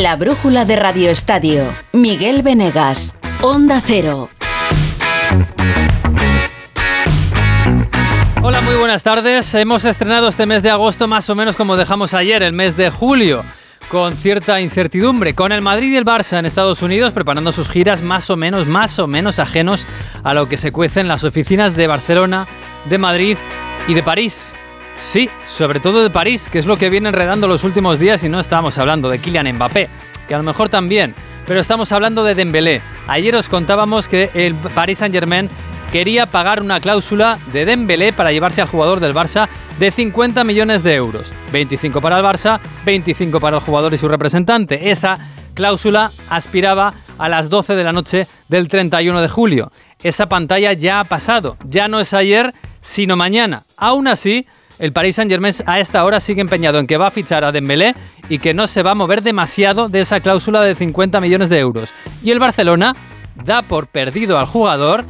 La brújula de Radio Estadio. Miguel Venegas. Onda Cero. Hola, muy buenas tardes. Hemos estrenado este mes de agosto más o menos como dejamos ayer, el mes de julio, con cierta incertidumbre, con el Madrid y el Barça en Estados Unidos preparando sus giras más o menos, más o menos ajenos a lo que se cuece en las oficinas de Barcelona, de Madrid y de París. Sí, sobre todo de París, que es lo que viene enredando los últimos días y no estamos hablando de Kylian Mbappé, que a lo mejor también, pero estamos hablando de Dembélé. Ayer os contábamos que el Paris Saint-Germain quería pagar una cláusula de Dembélé para llevarse al jugador del Barça de 50 millones de euros. 25 para el Barça, 25 para el jugador y su representante. Esa cláusula aspiraba a las 12 de la noche del 31 de julio. Esa pantalla ya ha pasado, ya no es ayer, sino mañana. Aún así, el Paris Saint-Germain a esta hora sigue empeñado en que va a fichar a Dembélé y que no se va a mover demasiado de esa cláusula de 50 millones de euros. Y el Barcelona da por perdido al jugador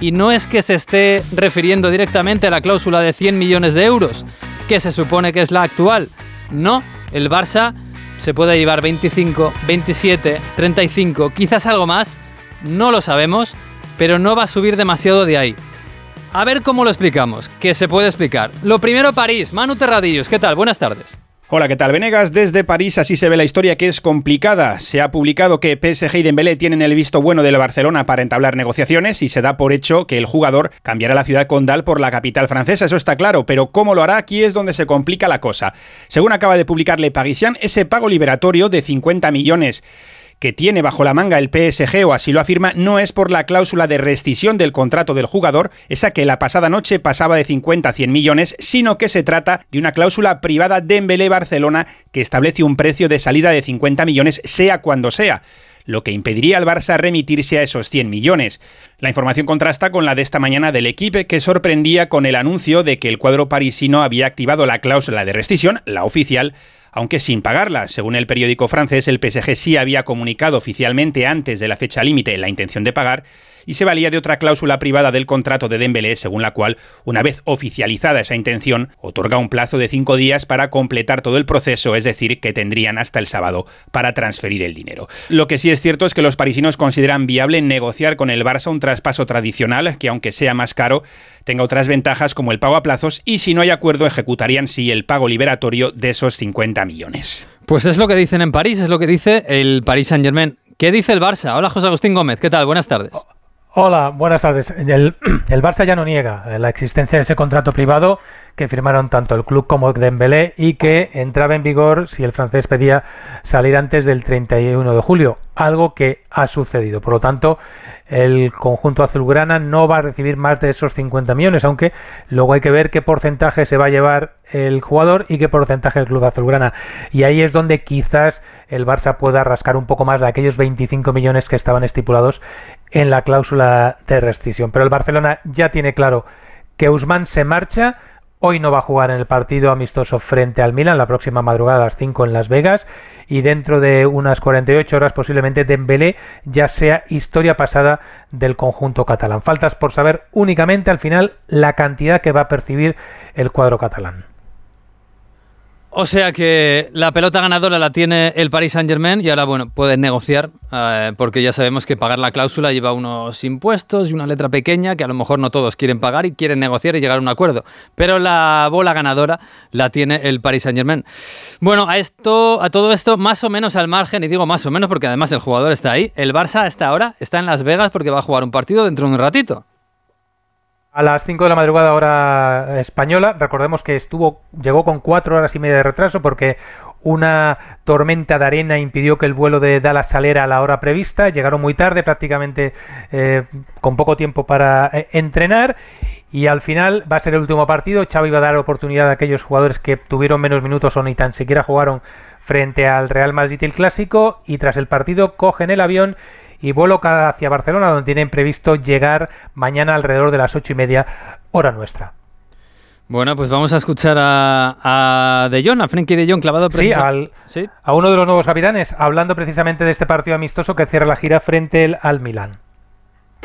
y no es que se esté refiriendo directamente a la cláusula de 100 millones de euros, que se supone que es la actual. No, el Barça se puede llevar 25, 27, 35, quizás algo más, no lo sabemos, pero no va a subir demasiado de ahí. A ver cómo lo explicamos, que se puede explicar. Lo primero París, Manu Terradillos, ¿qué tal? Buenas tardes. Hola, ¿qué tal? Venegas, desde París así se ve la historia que es complicada. Se ha publicado que PSG y Dembélé tienen el visto bueno de la Barcelona para entablar negociaciones y se da por hecho que el jugador cambiará la ciudad condal por la capital francesa, eso está claro, pero cómo lo hará aquí es donde se complica la cosa. Según acaba de publicar Le Parisien, ese pago liberatorio de 50 millones que tiene bajo la manga el PSG, o así lo afirma, no es por la cláusula de rescisión del contrato del jugador, esa que la pasada noche pasaba de 50 a 100 millones, sino que se trata de una cláusula privada de Embelé Barcelona que establece un precio de salida de 50 millones, sea cuando sea lo que impediría al Barça remitirse a esos 100 millones. La información contrasta con la de esta mañana del equipo que sorprendía con el anuncio de que el cuadro parisino había activado la cláusula de rescisión, la oficial, aunque sin pagarla. Según el periódico francés, el PSG sí había comunicado oficialmente antes de la fecha límite la intención de pagar y se valía de otra cláusula privada del contrato de Dembélé, según la cual, una vez oficializada esa intención, otorga un plazo de cinco días para completar todo el proceso, es decir, que tendrían hasta el sábado para transferir el dinero. Lo que sí es cierto es que los parisinos consideran viable negociar con el Barça un traspaso tradicional, que aunque sea más caro, tenga otras ventajas como el pago a plazos y si no hay acuerdo ejecutarían sí el pago liberatorio de esos 50 millones. Pues es lo que dicen en París, es lo que dice el Paris Saint Germain. ¿Qué dice el Barça? Hola José Agustín Gómez, ¿qué tal? Buenas tardes. Hola, buenas tardes. El, el, Barça ya no niega la existencia de ese contrato privado que firmaron tanto el club como Dembélé y que entraba en vigor si el francés pedía salir antes del 31 de julio, algo que ha sucedido. Por lo tanto, el conjunto azulgrana no va a recibir más de esos 50 millones, aunque luego hay que ver qué porcentaje se va a llevar el jugador y qué porcentaje el club azulgrana. Y ahí es donde quizás el Barça pueda rascar un poco más de aquellos 25 millones que estaban estipulados en la cláusula de rescisión. Pero el Barcelona ya tiene claro que Usman se marcha. Hoy no va a jugar en el partido amistoso frente al Milan, la próxima madrugada a las 5 en Las Vegas. Y dentro de unas 48 horas posiblemente Dembélé ya sea historia pasada del conjunto catalán. Faltas por saber únicamente al final la cantidad que va a percibir el cuadro catalán. O sea que la pelota ganadora la tiene el Paris Saint Germain y ahora, bueno, pueden negociar eh, porque ya sabemos que pagar la cláusula lleva unos impuestos y una letra pequeña que a lo mejor no todos quieren pagar y quieren negociar y llegar a un acuerdo. Pero la bola ganadora la tiene el Paris Saint Germain. Bueno, a, esto, a todo esto, más o menos al margen, y digo más o menos porque además el jugador está ahí, el Barça hasta ahora está en Las Vegas porque va a jugar un partido dentro de un ratito. A las 5 de la madrugada hora española, recordemos que estuvo llegó con 4 horas y media de retraso porque una tormenta de arena impidió que el vuelo de Dallas saliera a la hora prevista. Llegaron muy tarde, prácticamente eh, con poco tiempo para eh, entrenar. Y al final va a ser el último partido. Xavi va a dar oportunidad a aquellos jugadores que tuvieron menos minutos o ni tan siquiera jugaron frente al Real Madrid el Clásico. Y tras el partido cogen el avión y vuelo hacia Barcelona, donde tienen previsto llegar mañana alrededor de las ocho y media, hora nuestra. Bueno, pues vamos a escuchar a, De Jong, a Frenkie De Jong clavado sí, al, ¿Sí? a uno de los nuevos capitanes, hablando precisamente de este partido amistoso que cierra la gira frente al Milan.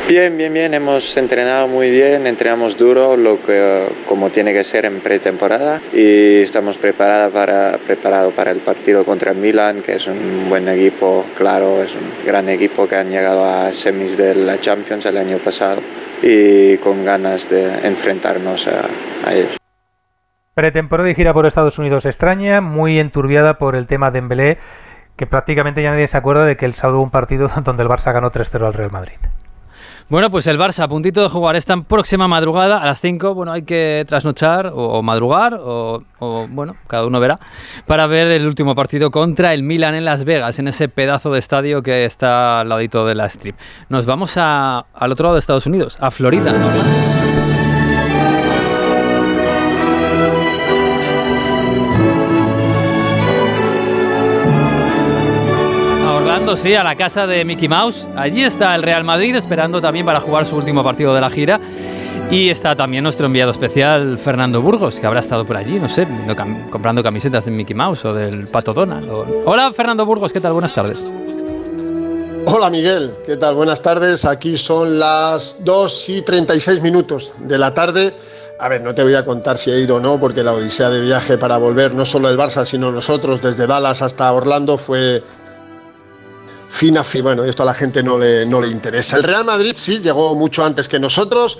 Bien, bien, bien. Hemos entrenado muy bien, entrenamos duro, lo que como tiene que ser en pretemporada y estamos preparados para, preparado para el partido contra Milan, que es un buen equipo, claro, es un gran equipo que han llegado a semis de la Champions el año pasado y con ganas de enfrentarnos a, a ellos. Pretemporada y gira por Estados Unidos extraña, muy enturbiada por el tema de Embelé, que prácticamente ya nadie se acuerda de que el sábado hubo un partido donde el Barça ganó 3-0 al Real Madrid. Bueno, pues el Barça a puntito de jugar esta próxima madrugada a las 5. Bueno, hay que trasnochar o, madrugar o, bueno, cada uno verá para ver el último partido contra el Milan en Las Vegas, en ese pedazo de estadio que está al ladito de la strip. Nos vamos a, al otro lado de Estados Unidos, a Florida. Sí, a la casa de Mickey Mouse. Allí está el Real Madrid esperando también para jugar su último partido de la gira. Y está también nuestro enviado especial, Fernando Burgos, que habrá estado por allí, no sé, comprando camisetas de Mickey Mouse o del Pato Donald. Hola, Fernando Burgos, ¿qué tal? Buenas tardes. Hola Miguel, ¿qué tal? Buenas tardes. Aquí son las 2 y 36 minutos de la tarde. A ver, no te voy a contar si he ido o no, porque la odisea de viaje para volver, no solo el Barça, sino nosotros, desde Dallas hasta Orlando, fue fina, bueno, esto a la gente no le, no le interesa. El Real Madrid sí, llegó mucho antes que nosotros,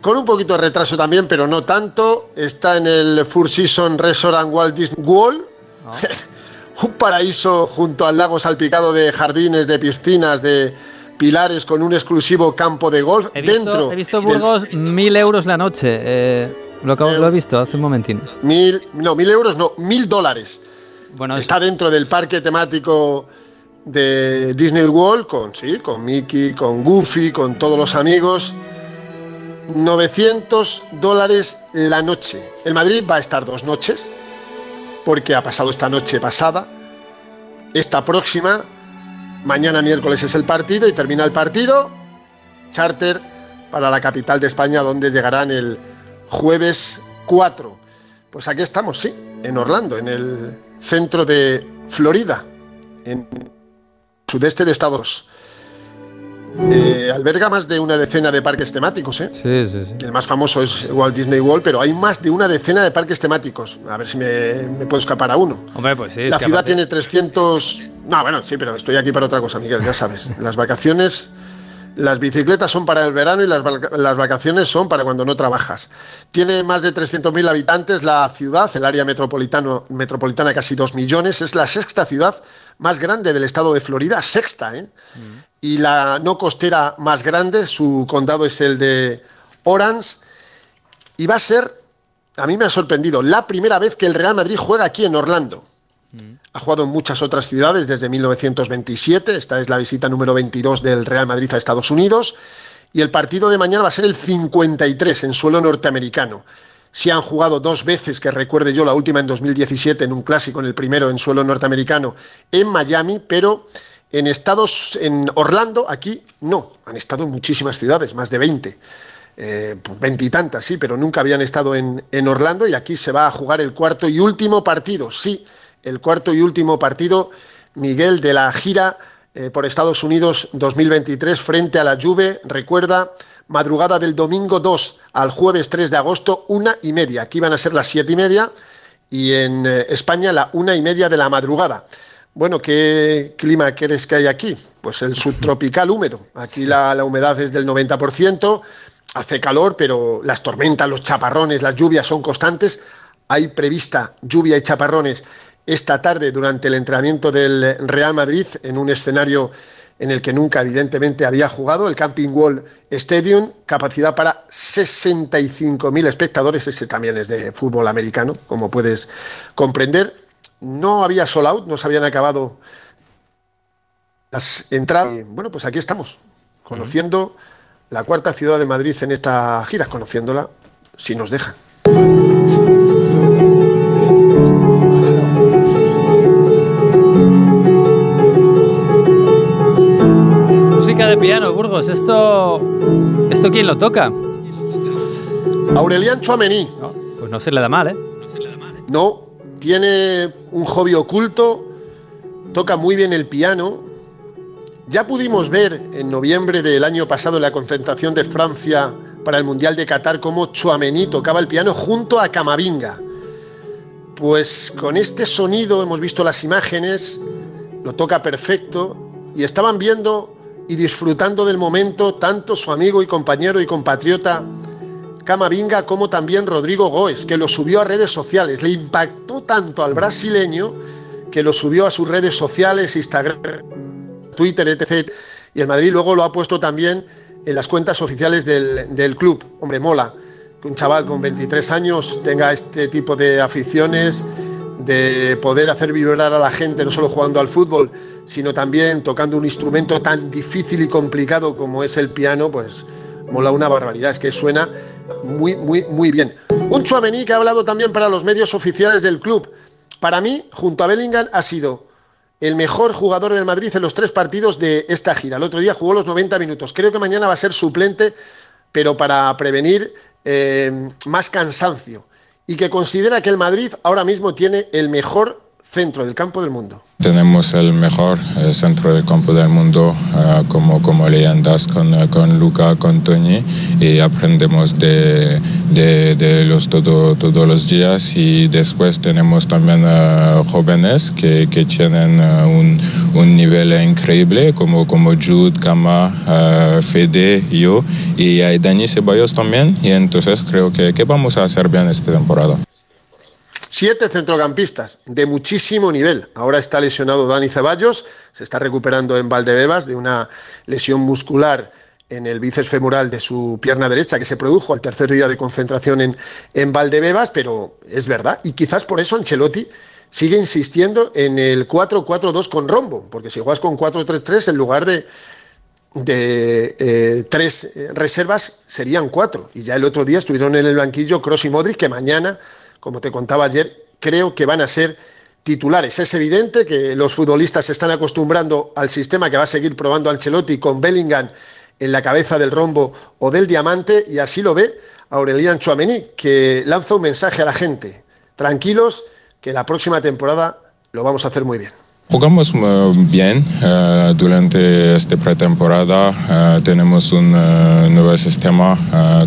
con un poquito de retraso también, pero no tanto. Está en el Four Seasons Resort Walt Disney World. Ah. un paraíso junto al lago salpicado de jardines, de piscinas, de pilares con un exclusivo campo de golf he visto, dentro. He visto Burgos mil euros la noche. Eh, lo, lo, he visto hace un momentín. Mil, no, mil euros, no, mil dólares. Bueno, Está dentro del parque temático de Disney World con, sí, con Mickey, con Goofy, con todos los amigos. 900 dólares la noche. El Madrid va a estar dos noches, porque ha pasado esta noche pasada. Esta próxima, mañana miércoles es el partido y termina el partido. Charter para la capital de España, donde llegarán el jueves 4. Pues aquí estamos, sí, en Orlando, en el centro de Florida, en sudeste de Estados. Eh, alberga más de una decena de parques temáticos. ¿eh? Sí, sí, sí. El más famoso es Walt Disney World, pero hay más de una decena de parques temáticos. A ver si me, puedo escapar a uno. Hombre, pues sí. La ciudad tiene 300... No, bueno, sí, pero estoy aquí para otra cosa, Miguel, ya sabes. Las vacaciones... Las bicicletas son para el verano y las, las vacaciones son para cuando no trabajas. Tiene más de 300.000 habitantes la ciudad, el área metropolitana casi 2 millones. Es la sexta ciudad más grande del estado de Florida, sexta, ¿eh? Mm. Y la no costera más grande, su condado es el de Orange. Y va a ser, a mí me ha sorprendido, la primera vez que el Real Madrid juega aquí en Orlando. Mm. Ha jugado en muchas otras ciudades desde 1927. Esta es la visita número 22 del Real Madrid a Estados Unidos. Y el partido de mañana va a ser el 53 en suelo norteamericano. Si han jugado dos veces, que recuerde yo, la última en 2017 en un clásico, en el primero en suelo norteamericano, en Miami, pero en Estados, en Orlando, aquí no. Han estado en muchísimas ciudades, más de 20. Eh, veintitantas, sí, pero nunca habían estado en, en Orlando y aquí se va a jugar el cuarto y último partido, sí, el cuarto y último partido, Miguel, de la gira eh, por Estados Unidos 2023 frente a la Juve. Recuerda, madrugada del domingo 2 al jueves 3 de agosto, una y media. Aquí van a ser las siete y media y en eh, España la una y media de la madrugada. Bueno, ¿qué clima quieres que hay aquí? Pues el subtropical húmedo. Aquí la, la humedad es del 90%, hace calor, pero las tormentas, los chaparrones, las lluvias son constantes. Hay prevista lluvia y chaparrones esta tarde durante el entrenamiento del Real Madrid en un escenario en el que nunca evidentemente había jugado, el Camping Wall Stadium, capacidad para 65.000 espectadores, ese también es de fútbol americano, como puedes comprender. No había sold out, no se habían acabado las entradas. Bueno, pues aquí estamos, conociendo la cuarta ciudad de Madrid en esta gira, conociéndola si nos dejan. ¿Esto, ¿Esto quién lo toca? Aurelian Chouameni. pues no se le da mal, ¿eh? No, tiene un hobby oculto, toca muy bien el piano. Ya pudimos ver en noviembre del año pasado en la concentración de Francia para el Mundial de Qatar cómo Chouameni tocaba el piano junto a Camavinga. Pues con este sonido hemos visto las imágenes, lo toca perfecto y estaban viendo y disfrutando del momento tanto su amigo y compañero y compatriota Camavinga como también Rodrigo Goes, que lo subió a redes sociales. Le impactó tanto al brasileño que lo subió a sus redes sociales, Instagram, Twitter, etc. Y el Madrid luego lo ha puesto también en las cuentas oficiales del, club. Hombre, mola que un chaval con 23 años tenga este tipo de aficiones, de poder hacer vibrar a la gente, no solo jugando al fútbol, sino también tocando un instrumento tan difícil y complicado como es el piano, pues mola una barbaridad. Es que suena muy, muy, muy bien. Un Chuamení que ha hablado también para los medios oficiales del club. Para mí, junto a Bellingham, ha sido el mejor jugador del Madrid en los tres partidos de esta gira. El otro día jugó los 90 minutos. Creo que mañana va a ser suplente, pero para prevenir eh, más cansancio. Y que considera que el Madrid ahora mismo tiene el mejor centro del campo del mundo. Tenemos el mejor eh, centro del campo del mundo eh, como, como leyendas con, eh, con Luca, con Tony y aprendemos de, de, los todo, todos los días y después tenemos también jóvenes que, que tienen un, un, nivel increíble como, como Jude, Kama, Fede, yo y hay Dani Ceballos también y entonces creo que, que vamos a hacer bien esta temporada. Siete centrocampistas de muchísimo nivel. Ahora está lesionado Dani Ceballos, se está recuperando en Valdebebas de una lesión muscular en el bíceps femoral de su pierna derecha que se produjo al tercer día de concentración en, en Valdebebas, pero es verdad. Y quizás por eso Ancelotti sigue insistiendo en el 4-4-2 con rombo, porque si juegas con 4-3-3 en lugar de, de eh, tres reservas serían cuatro. Y ya el otro día estuvieron en el banquillo Cross y Modric, que mañana como te contaba ayer, creo que van a ser titulares. Es evidente que los futbolistas se están acostumbrando al sistema que va a seguir probando Ancelotti con Bellingham en la cabeza del rombo o del diamante y así lo ve Aurelian Chouameni, que lanza un mensaje a la gente. Tranquilos, que la próxima temporada lo vamos a hacer muy bien. Jugamos eh, bien eh, durante esta pretemporada. Eh, tenemos un nuevo sistema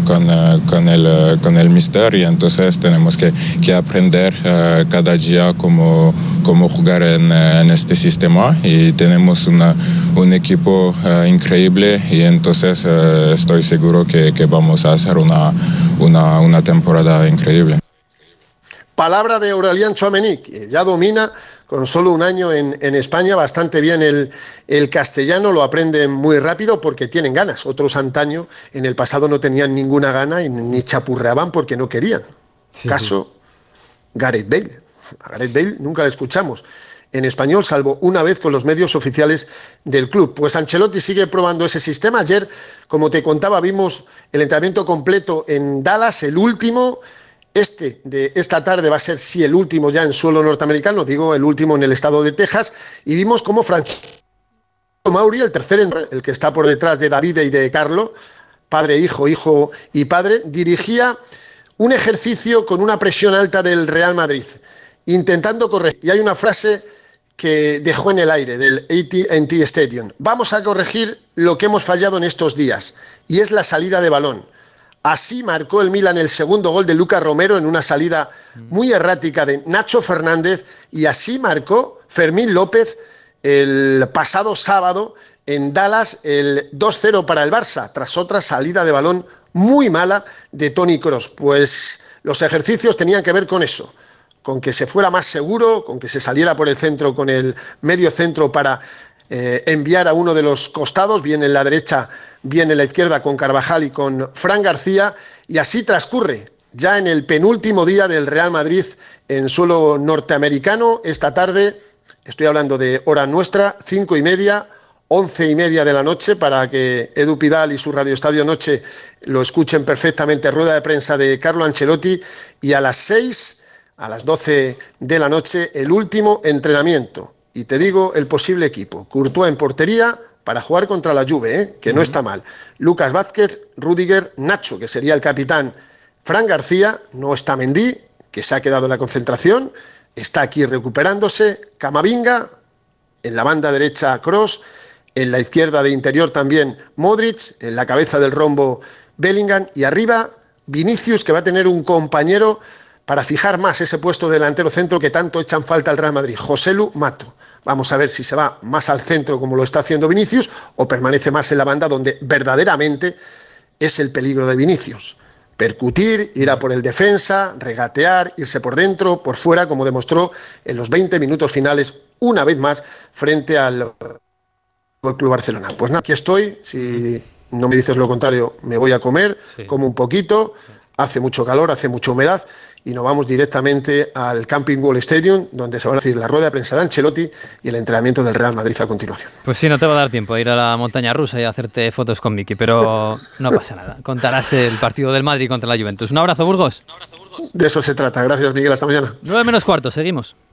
con, con, el, con el Mister y entonces tenemos que, que aprender cada día cómo, cómo jugar en, en, este sistema y tenemos una, un equipo increíble y entonces estoy seguro que, que, vamos a hacer una, una, una temporada increíble. Palabra de Aurelian Chouameni, que ya domina con solo un año en, España bastante bien el, castellano, lo aprenden muy rápido porque tienen ganas. Otros antaño en el pasado no tenían ninguna gana y ni chapurreaban porque no querían. Caso Gareth Bale. A Gareth Bale nunca le escuchamos en español, salvo una vez con los medios oficiales del club. Pues Ancelotti sigue probando ese sistema. Ayer, como te contaba, vimos el entrenamiento completo en Dallas, el último este de esta tarde va a ser, sí, el último ya en suelo norteamericano, digo, el último en el estado de Texas, y vimos cómo Francisco Mauri, el tercer, el que está por detrás de David y de Carlo, padre, hijo, hijo y padre, dirigía un ejercicio con una presión alta del Real Madrid, intentando corregir. Y hay una frase que dejó en el aire del AT&T Stadium. Vamos a corregir lo que hemos fallado en estos días, y es la salida de balón. Así marcó el Milan el segundo gol de Lucas Romero en una salida muy errática de Nacho Fernández y así marcó Fermín López el pasado sábado en Dallas el 2-0 para el Barça tras otra salida de balón muy mala de Tony Cross. Pues los ejercicios tenían que ver con eso, con que se fuera más seguro, con que se saliera por el centro con el medio centro para eh, enviar a uno de los costados, bien en la derecha, bien en la izquierda, con Carvajal y con Fran García, y así transcurre ya en el penúltimo día del Real Madrid en suelo norteamericano. Esta tarde, estoy hablando de hora nuestra, cinco y media, once y media de la noche, para que Edu Pidal y su Radio Estadio Noche lo escuchen perfectamente. Rueda de prensa de Carlo Ancelotti y a las seis, a las doce de la noche, el último entrenamiento y te digo el posible equipo. Courtois en portería para jugar contra la Juve, ¿eh? que no está mal. Lucas Vázquez, Rudiger, Nacho, que sería el capitán. Fran García, no está Mendy, que se ha quedado en la concentración, está aquí recuperándose. Camavinga, en la banda derecha Cross, En la izquierda de interior también Modric, en la cabeza del rombo Bellingham y arriba Vinicius que va a tener un compañero para fijar más ese puesto delantero centro que tanto echan falta al Real Madrid, Joselu Mato. Vamos a ver si se va más al centro como lo está haciendo Vinicius o permanece más en la banda donde verdaderamente es el peligro de Vinicius. Percutir, ir a por el defensa, regatear, irse por dentro, por fuera, como demostró en los 20 minutos finales, una vez más, frente al Club Barcelona. Pues nada, aquí estoy. Si no me dices lo contrario, me voy a comer, como un poquito. Hace mucho calor, hace mucha humedad y nos vamos directamente al Camping Wall Stadium, donde se van a hacer la rueda de prensa de Ancelotti y el entrenamiento del Real Madrid a continuación. Pues sí, no te va a dar tiempo a ir a la montaña rusa y a hacerte fotos con Miki, pero no pasa nada. Contarás el partido del Madrid contra la Juventus. Un abrazo, Burgos. De eso se trata. Gracias, Miguel. Hasta mañana. 9 menos cuarto, seguimos.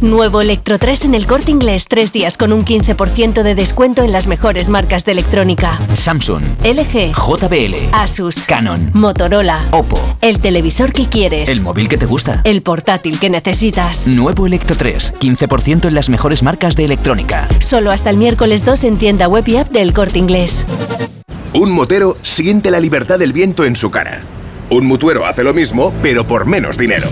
Nuevo Electro 3 en el corte inglés. Tres días con un 15% de descuento en las mejores marcas de electrónica: Samsung, LG, JBL, Asus, Canon, Motorola, Oppo. El televisor que quieres. El móvil que te gusta. El portátil que necesitas. Nuevo Electro 3. 15% en las mejores marcas de electrónica. Solo hasta el miércoles 2 en tienda web y app del corte inglés. Un motero siente la libertad del viento en su cara. Un mutuero hace lo mismo, pero por menos dinero.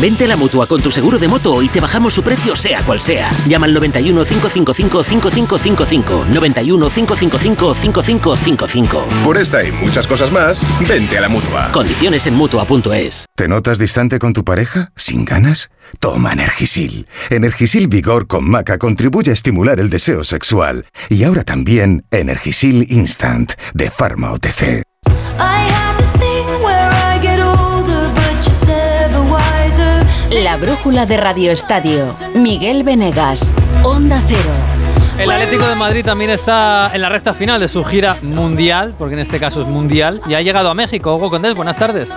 Vente a la mutua con tu seguro de moto y te bajamos su precio, sea cual sea. Llama al 91 555 5555. 91 555 5555. Por esta y muchas cosas más, vente a la mutua. Condiciones en mutua.es. ¿Te notas distante con tu pareja? ¿Sin ganas? Toma Energisil. Energisil Vigor con Maca contribuye a estimular el deseo sexual. Y ahora también Energisil Instant de Pharma OTC. La brújula de Radio Estadio. Miguel Venegas. Onda Cero. El Atlético de Madrid también está en la recta final de su gira mundial, porque en este caso es mundial, y ha llegado a México. Hugo Condés, buenas tardes.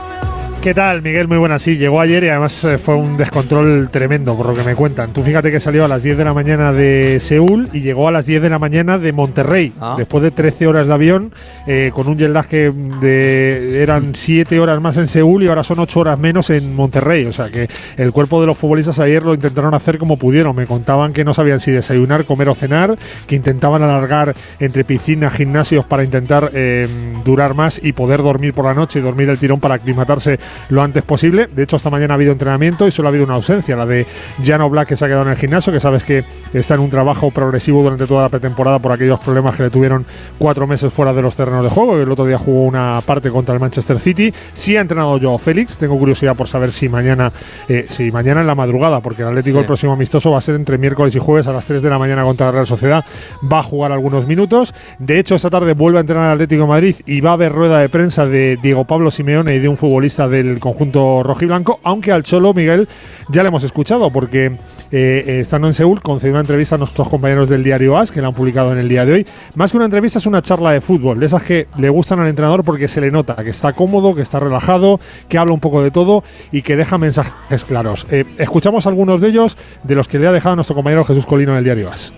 ¿Qué tal, Miguel? Muy buena. Sí, llegó ayer y además eh, fue un descontrol tremendo, por lo que me cuentan. Tú fíjate que salió a las 10 de la mañana de Seúl y llegó a las 10 de la mañana de Monterrey, Ah. después de 13 horas de avión, eh, con un jet lag que de, eran 7 horas más en Seúl y ahora son 8 horas menos en Monterrey. O sea que el cuerpo de los futbolistas ayer lo intentaron hacer como pudieron. Me contaban que no sabían si desayunar, comer o cenar, que intentaban alargar entre piscinas, gimnasios para intentar eh, durar más y poder dormir por la noche y dormir el tirón para aclimatarse lo antes posible. De hecho, esta mañana ha habido entrenamiento y solo ha habido una ausencia, la de Jano Black que se ha quedado en el gimnasio, que sabes que está en un trabajo progresivo durante toda la pretemporada por aquellos problemas que le tuvieron cuatro meses fuera de los terrenos de juego. El otro día jugó una parte contra el Manchester City. Sí ha entrenado Joao Félix. Tengo curiosidad por saber si mañana, eh, si mañana en la madrugada, porque el Atlético Sí. el próximo amistoso va a ser entre miércoles y jueves a las 3 de la mañana contra la Real Sociedad. Va a jugar algunos minutos. De hecho, esta tarde vuelve a entrenar el Atlético de Madrid y va a haber rueda de prensa de Diego Pablo Simeone y de un futbolista del conjunto rojiblanco, aunque al Cholo Miguel ya le hemos escuchado porque eh, eh, estando en Seúl concedió una entrevista a nuestros compañeros del diario AS que la han publicado en el día de hoy. Más que una entrevista es una charla de fútbol, de esas que le gustan al entrenador porque se le nota que está cómodo, que está relajado, que habla un poco de todo y que deja mensajes claros. Eh, escuchamos algunos de ellos de los que le ha dejado nuestro compañero Jesús Colino en el diario AS.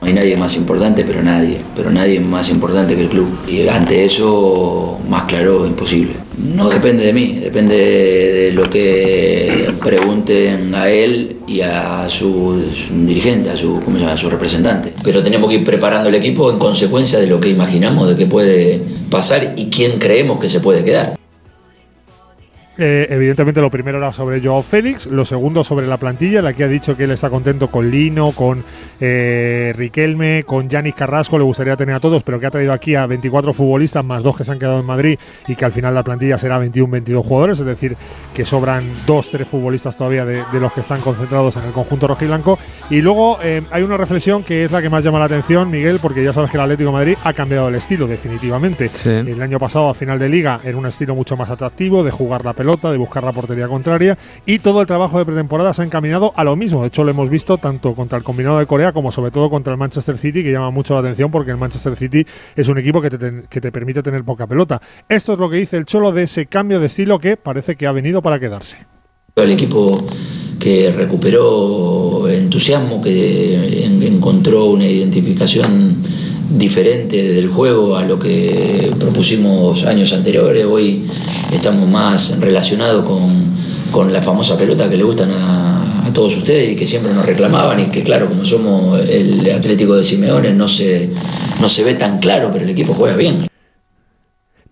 No hay nadie más importante, pero nadie, pero nadie más importante que el club. Y ante eso, más claro, imposible. No depende de mí, depende de lo que pregunten a él y a su, dirigente, a su, ¿cómo se llama? a su representante. Pero tenemos que ir preparando el equipo en consecuencia de lo que imaginamos de que puede pasar y quién creemos que se puede quedar. Eh, evidentemente lo primero era sobre Joao Félix, lo segundo sobre la plantilla, la que ha dicho que él está contento con Lino, con eh, Riquelme, con Yanis Carrasco, le gustaría tener a todos, pero que ha traído aquí a 24 futbolistas más dos que se han quedado en Madrid y que al final la plantilla será 21-22 jugadores, es decir, que sobran dos, tres futbolistas todavía de, de los que están concentrados en el conjunto rojiblanco. Y luego eh, hay una reflexión que es la que más llama la atención, Miguel, porque ya sabes que el Atlético de Madrid ha cambiado el estilo definitivamente. El año pasado a final de liga era un estilo mucho más atractivo de jugar la pelota, de buscar la portería contraria y todo el trabajo de pretemporada se ha encaminado a lo mismo. De hecho, lo hemos visto tanto contra el combinado de Corea como sobre todo contra el Manchester City, que llama mucho la atención porque el Manchester City es un equipo que te, que te permite tener poca pelota. Esto es lo que dice el Cholo de ese cambio de estilo que parece que ha venido para quedarse. El equipo que recuperó entusiasmo, que encontró una identificación diferente del juego a lo que propusimos años anteriores. Hoy estamos más relacionados con, la famosa pelota que le gustan a, a, todos ustedes y que siempre nos reclamaban y que claro, como somos el Atlético de Simeone no se, no se ve tan claro, pero el equipo juega bien.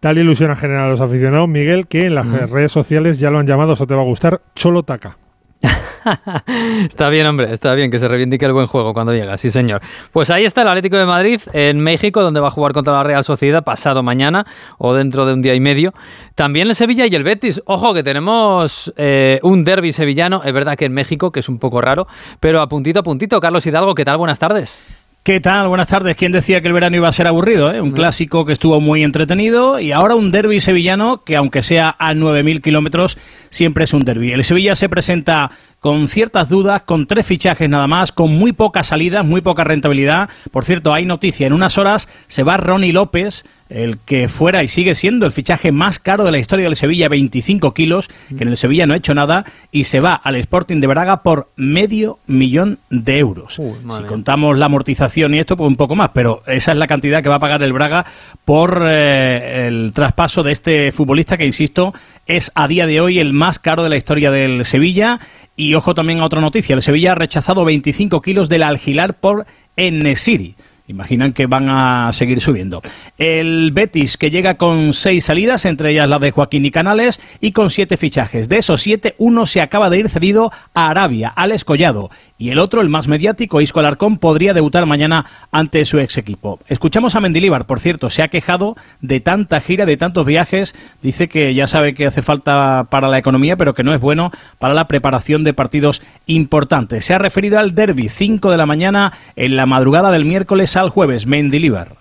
Tal ilusión ha generado a los aficionados, Miguel, que en las mm. redes sociales ya lo han llamado, eso te va a gustar, Cholo Taca. está bien, hombre, está bien que se reivindique el buen juego cuando llega, sí señor. Pues ahí está el Atlético de Madrid en México, donde va a jugar contra la Real Sociedad pasado mañana o dentro de un día y medio. También el Sevilla y el Betis. Ojo que tenemos eh, un derby sevillano, es verdad que en México, que es un poco raro, pero a puntito a puntito. Carlos Hidalgo, ¿qué tal? Buenas tardes. ¿Qué tal? Buenas tardes. ¿Quién decía que el verano iba a ser aburrido? Eh? Un clásico que estuvo muy entretenido y ahora un derby sevillano que aunque sea a 9.000 kilómetros, siempre es un derby. El Sevilla se presenta con ciertas dudas, con tres fichajes nada más, con muy pocas salidas, muy poca rentabilidad. Por cierto, hay noticia, en unas horas se va Ronnie López, el que fuera y sigue siendo el fichaje más caro de la historia del Sevilla, 25 kilos, que en el Sevilla no ha hecho nada, y se va al Sporting de Braga por medio millón de euros. si contamos la amortización y esto, pues un poco más, pero esa es la cantidad que va a pagar el Braga por eh, el traspaso de este futbolista que, insisto, es a día de hoy el más caro de la historia del Sevilla. Y ojo también a otra noticia, el Sevilla ha rechazado 25 kilos del algilar por Enesiri. Imaginan que van a seguir subiendo. El Betis, que llega con seis salidas, entre ellas la de Joaquín y Canales, y con siete fichajes. De esos siete, uno se acaba de ir cedido a Arabia, al Escollado. Y el otro, el más mediático, Isco Alarcón, podría debutar mañana ante su ex equipo. Escuchamos a Mendilíbar, por cierto, se ha quejado de tanta gira, de tantos viajes. Dice que ya sabe que hace falta para la economía, pero que no es bueno para la preparación de partidos importantes. Se ha referido al derby, 5 de la mañana, en la madrugada del miércoles al jueves, Mendilibar.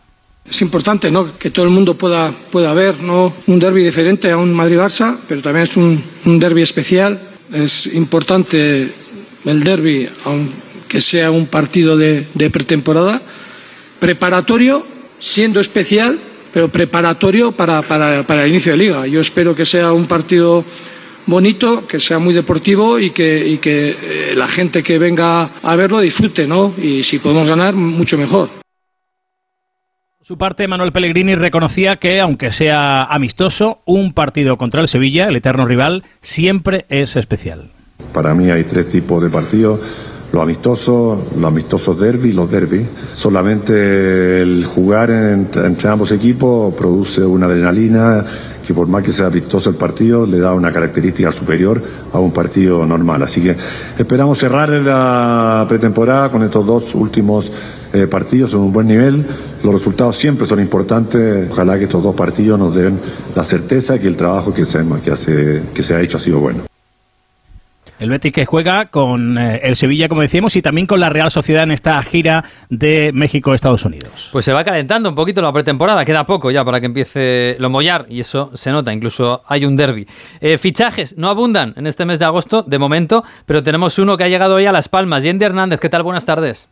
Es importante ¿no? que todo el mundo pueda, pueda ver ¿no? un derby diferente a un Madrid-Barça, pero también es un, un derby especial. Es importante el derby, aunque sea un partido de, pretemporada, preparatorio, siendo especial, pero preparatorio para, para, para el inicio de liga. Yo espero que sea un partido bonito, que sea muy deportivo y que, y que eh, la gente que venga a verlo disfrute, ¿no? Y si podemos ganar, mucho mejor su parte, Manuel Pellegrini reconocía que, aunque sea amistoso, un partido contra el Sevilla, el eterno rival, siempre es especial. Para mí hay tres tipos de partidos. Los amistosos, los amistosos derby, los derby. Solamente el jugar entre ambos equipos produce una adrenalina que por más que sea vistoso el partido, le da una característica superior a un partido normal. Así que esperamos cerrar la pretemporada con estos dos últimos eh, partidos en un buen nivel. Los resultados siempre son importantes. Ojalá que estos dos partidos nos den la certeza que el trabajo que se, hace, que se ha hecho ha sido bueno. El Betis que juega con eh, el Sevilla, como decíamos, y también con la Real Sociedad en esta gira de México-Estados Unidos. Pues se va calentando un poquito la pretemporada, queda poco ya para que empiece lo mollar, y eso se nota, incluso hay un derby. Eh, fichajes no abundan en este mes de agosto, de momento, pero tenemos uno que ha llegado hoy a Las Palmas. Yendi Hernández, ¿qué tal? Buenas tardes.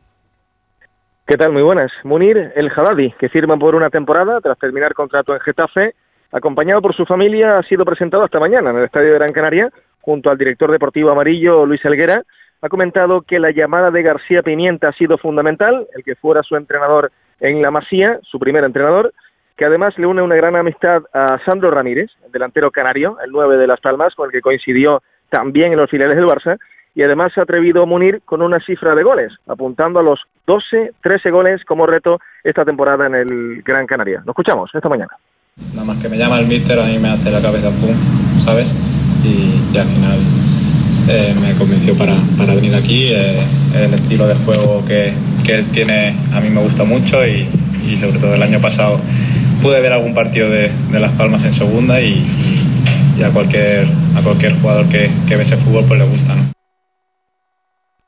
¿Qué tal? Muy buenas. Munir El Haddadi, que firma por una temporada tras terminar contrato en Getafe, acompañado por su familia, ha sido presentado esta mañana en el Estadio de Gran Canaria junto al director deportivo amarillo Luis Elguera, ha comentado que la llamada de García Pimienta ha sido fundamental, el que fuera su entrenador en la Masía, su primer entrenador, que además le une una gran amistad a Sandro Ramírez, el delantero canario, el 9 de Las Palmas, con el que coincidió también en los filiales del Barça, y además se ha atrevido a Munir con una cifra de goles, apuntando a los 12, 13 goles como reto esta temporada en el Gran Canaria. Lo escuchamos esta mañana. Nada más que me llama el míster, a mí me hace la cabeza pum, ¿sabes? Y, al final eh, me convenció para, para venir aquí. Eh, el estilo de juego que, que, él tiene a mí me gusta mucho y, y, sobre todo el año pasado pude ver algún partido de, de Las Palmas en segunda y, y, a, cualquier, a cualquier jugador que, que ve ese fútbol pues le gusta. ¿no?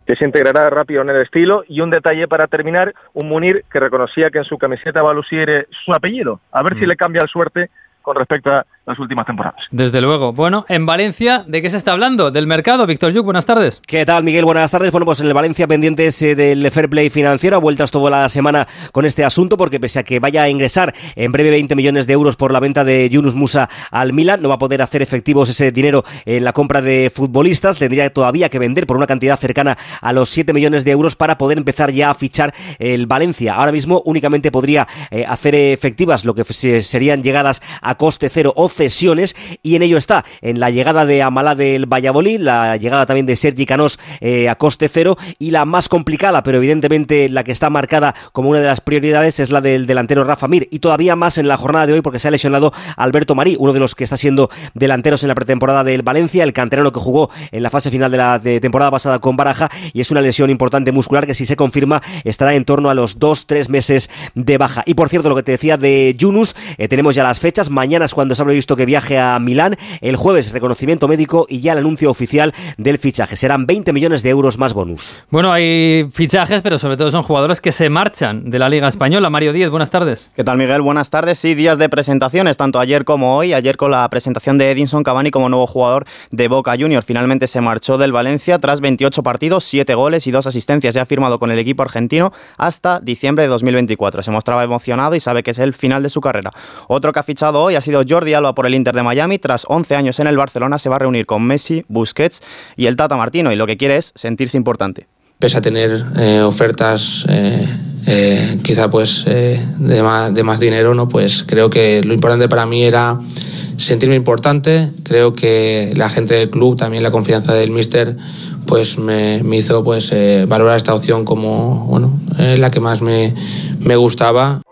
que se integrará rápido en el estilo. Y un detalle para terminar, un Munir que reconocía que en su camiseta va a lucir eh, su apellido. A ver si mm. le cambia el suerte con respecto a las últimas temporadas. Desde luego. Bueno, en Valencia, ¿de qué se está hablando? Del mercado. Víctor Yuk, buenas tardes. ¿Qué tal, Miguel? Buenas tardes. Bueno, pues en el Valencia pendientes eh, del fair play financiero, a vueltas toda la semana con este asunto, porque pese a que vaya a ingresar en breve 20 millones de euros por la venta de Yunus Musa al Milan, no va a poder hacer efectivos ese dinero en la compra de futbolistas. Tendría todavía que vender por una cantidad cercana a los 7 millones de euros para poder empezar ya a fichar el Valencia. Ahora mismo únicamente podría eh, hacer efectivas lo que serían llegadas a coste cero o cesiones y en ello está en la llegada de Amalá del Valladolid, la llegada también de Sergi Canós eh, a coste cero y la más complicada, pero evidentemente la que está marcada como una de las prioridades es la del delantero Rafa Mir y todavía más en la jornada de hoy porque se ha lesionado Alberto Marí, uno de los que está siendo delanteros en la pretemporada del Valencia, el canterano que jugó en la fase final de la temporada pasada con Baraja y es una lesión importante muscular que si se confirma estará en torno a los 2-3 meses de baja. Y por cierto, lo que te decía de Yunus, eh, tenemos ya las fechas, mañana es cuando se ha previsto que viaje a Milán, el jueves reconocimiento médico y ya el anuncio oficial del fichaje. Serán 20 millones de euros más bonus. Bueno, hay fichajes, pero sobre todo son jugadores que se marchan de la Liga Española. Mario Díez, buenas tardes. ¿Qué tal, Miguel? Buenas tardes. Sí, días de presentaciones, tanto ayer como hoy. Ayer con la presentación de Edinson Cavani como nuevo jugador de Boca Junior. Finalmente se marchó del Valencia tras 28 partidos, 7 goles y 2 asistencias. Ya ha firmado con el equipo argentino hasta diciembre de 2024. Se mostraba emocionado y sabe que es el final de su carrera. Otro que ha fichado hoy ha sido Jordi Alba por el Inter de Miami. Tras 11 años en el Barcelona se va a reunir con Messi, Busquets y el Tata Martino y lo que quiere es sentirse importante. Pese a tener eh, ofertas eh, eh, quizá pues de más, de, más, dinero, ¿no? pues creo que lo importante para mí era sentirme importante. Creo que la gente del club, también la confianza del míster, pues me, me hizo pues valorar esta opción como bueno, la que más me, me gustaba.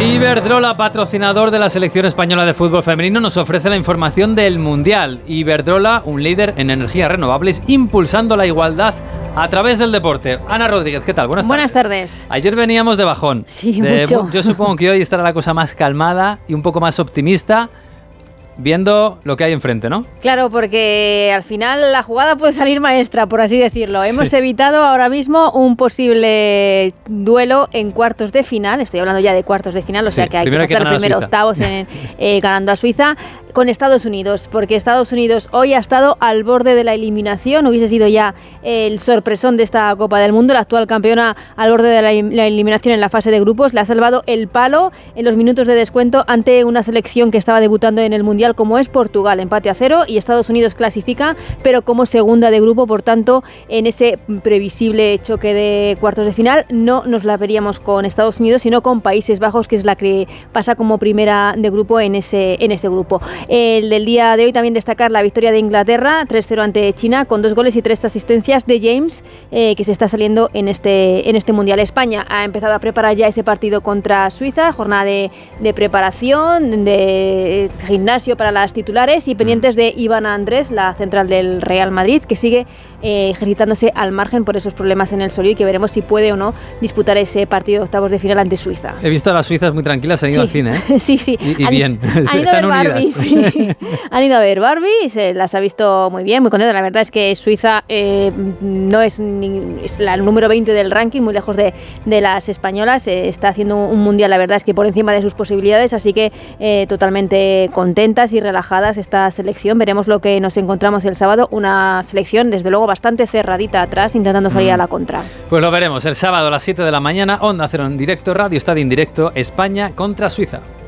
Iberdrola, patrocinador de la selección española de fútbol femenino, nos ofrece la información del Mundial. Iberdrola, un líder en energías renovables, impulsando la igualdad a través del deporte. Ana Rodríguez, ¿qué tal? Buenas tardes. Buenas tardes. Ayer veníamos de bajón. Sí, mucho. Yo supongo que hoy estará la cosa más calmada y un poco más optimista viendo lo que hay enfrente, ¿no? Claro, porque al final la jugada puede salir maestra, por así decirlo. Hemos evitado ahora mismo un posible duelo en cuartos de final. Estoy hablando ya de cuartos de final, o sea que hay que pasar primero octavos en, eh, ganando a Suiza con Estados Unidos, porque Estados Unidos hoy ha estado al borde de la eliminación, hubiese sido ya el sorpresón de esta Copa del Mundo, la actual campeona al borde de la, eliminación en la fase de grupos, le ha salvado el palo en los minutos de descuento ante una selección que estaba debutando en el Mundial como es Portugal, empate a cero y Estados Unidos clasifica, pero como segunda de grupo, por tanto, en ese previsible choque de cuartos de final no nos la veríamos con Estados Unidos, sino con Países Bajos, que es la que pasa como primera de grupo en ese, en ese grupo. El del día de hoy también destacar la victoria de Inglaterra, 3-0 ante China, con dos goles y tres asistencias de James, eh, que se está saliendo en este, en este Mundial. España ha empezado a preparar ya ese partido contra Suiza, jornada de, de preparación, de gimnasio para las titulares y pendientes de Ivana Andrés, la central del Real Madrid, que sigue eh, ejercitándose al margen por esos problemas en el solio y que veremos si puede o no disputar ese partido de octavos de final ante Suiza. He visto a las suizas muy tranquilas, han ido al cine. ¿eh? sí, sí. Y, bien. Han ido a ver Barbie, sí. han ido a ver Barbie, se las ha visto muy bien, muy contenta. La verdad es que Suiza eh, no es, es la, número 20 del ranking, muy lejos de, de las españolas. está haciendo un mundial, la verdad es que por encima de sus posibilidades, así que totalmente contentas y relajadas esta selección. Veremos lo que nos encontramos el sábado. Una selección, desde luego, bastante cerradita atrás, intentando salir a la contra. Pues lo veremos el sábado a las 7 de la mañana, Onda Cero en directo, Radio Estadio en directo, España contra Suiza.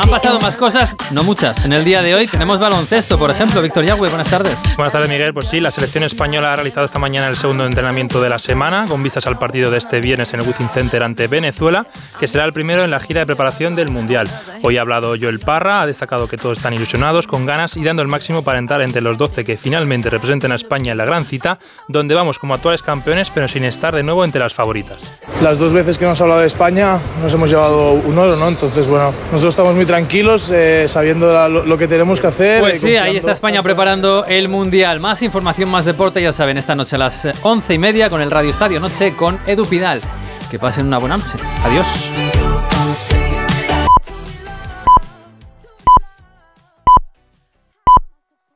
Han pasado más cosas, no muchas. En el día de hoy tenemos baloncesto, por ejemplo. Víctor Yagüe, buenas tardes. Buenas tardes, Miguel. Pues sí, la selección española ha realizado esta mañana el segundo entrenamiento de la semana, con vistas al partido de este viernes en el Wizzing Center ante Venezuela, que será el primero en la gira de preparación del Mundial. Hoy ha hablado Joel Parra, ha destacado que todos están ilusionados, con ganas y dando el máximo para entrar entre los 12 que finalmente representen a España en la gran cita, donde vamos como actuales campeones, pero sin estar de nuevo entre las favoritas. las dos veces que hemos hablado de España nos hemos llevado un oro, ¿no? Entonces, bueno, nosotros estamos muy tranquilos, eh, sabiendo lo, que tenemos que hacer. Pues sí, ahí está España preparando el Mundial. Más información, más deporte, ya saben, esta noche a las eh, once y media con el Radio Estadio Noche con Edu Pidal. Que pasen una buena noche. Adiós.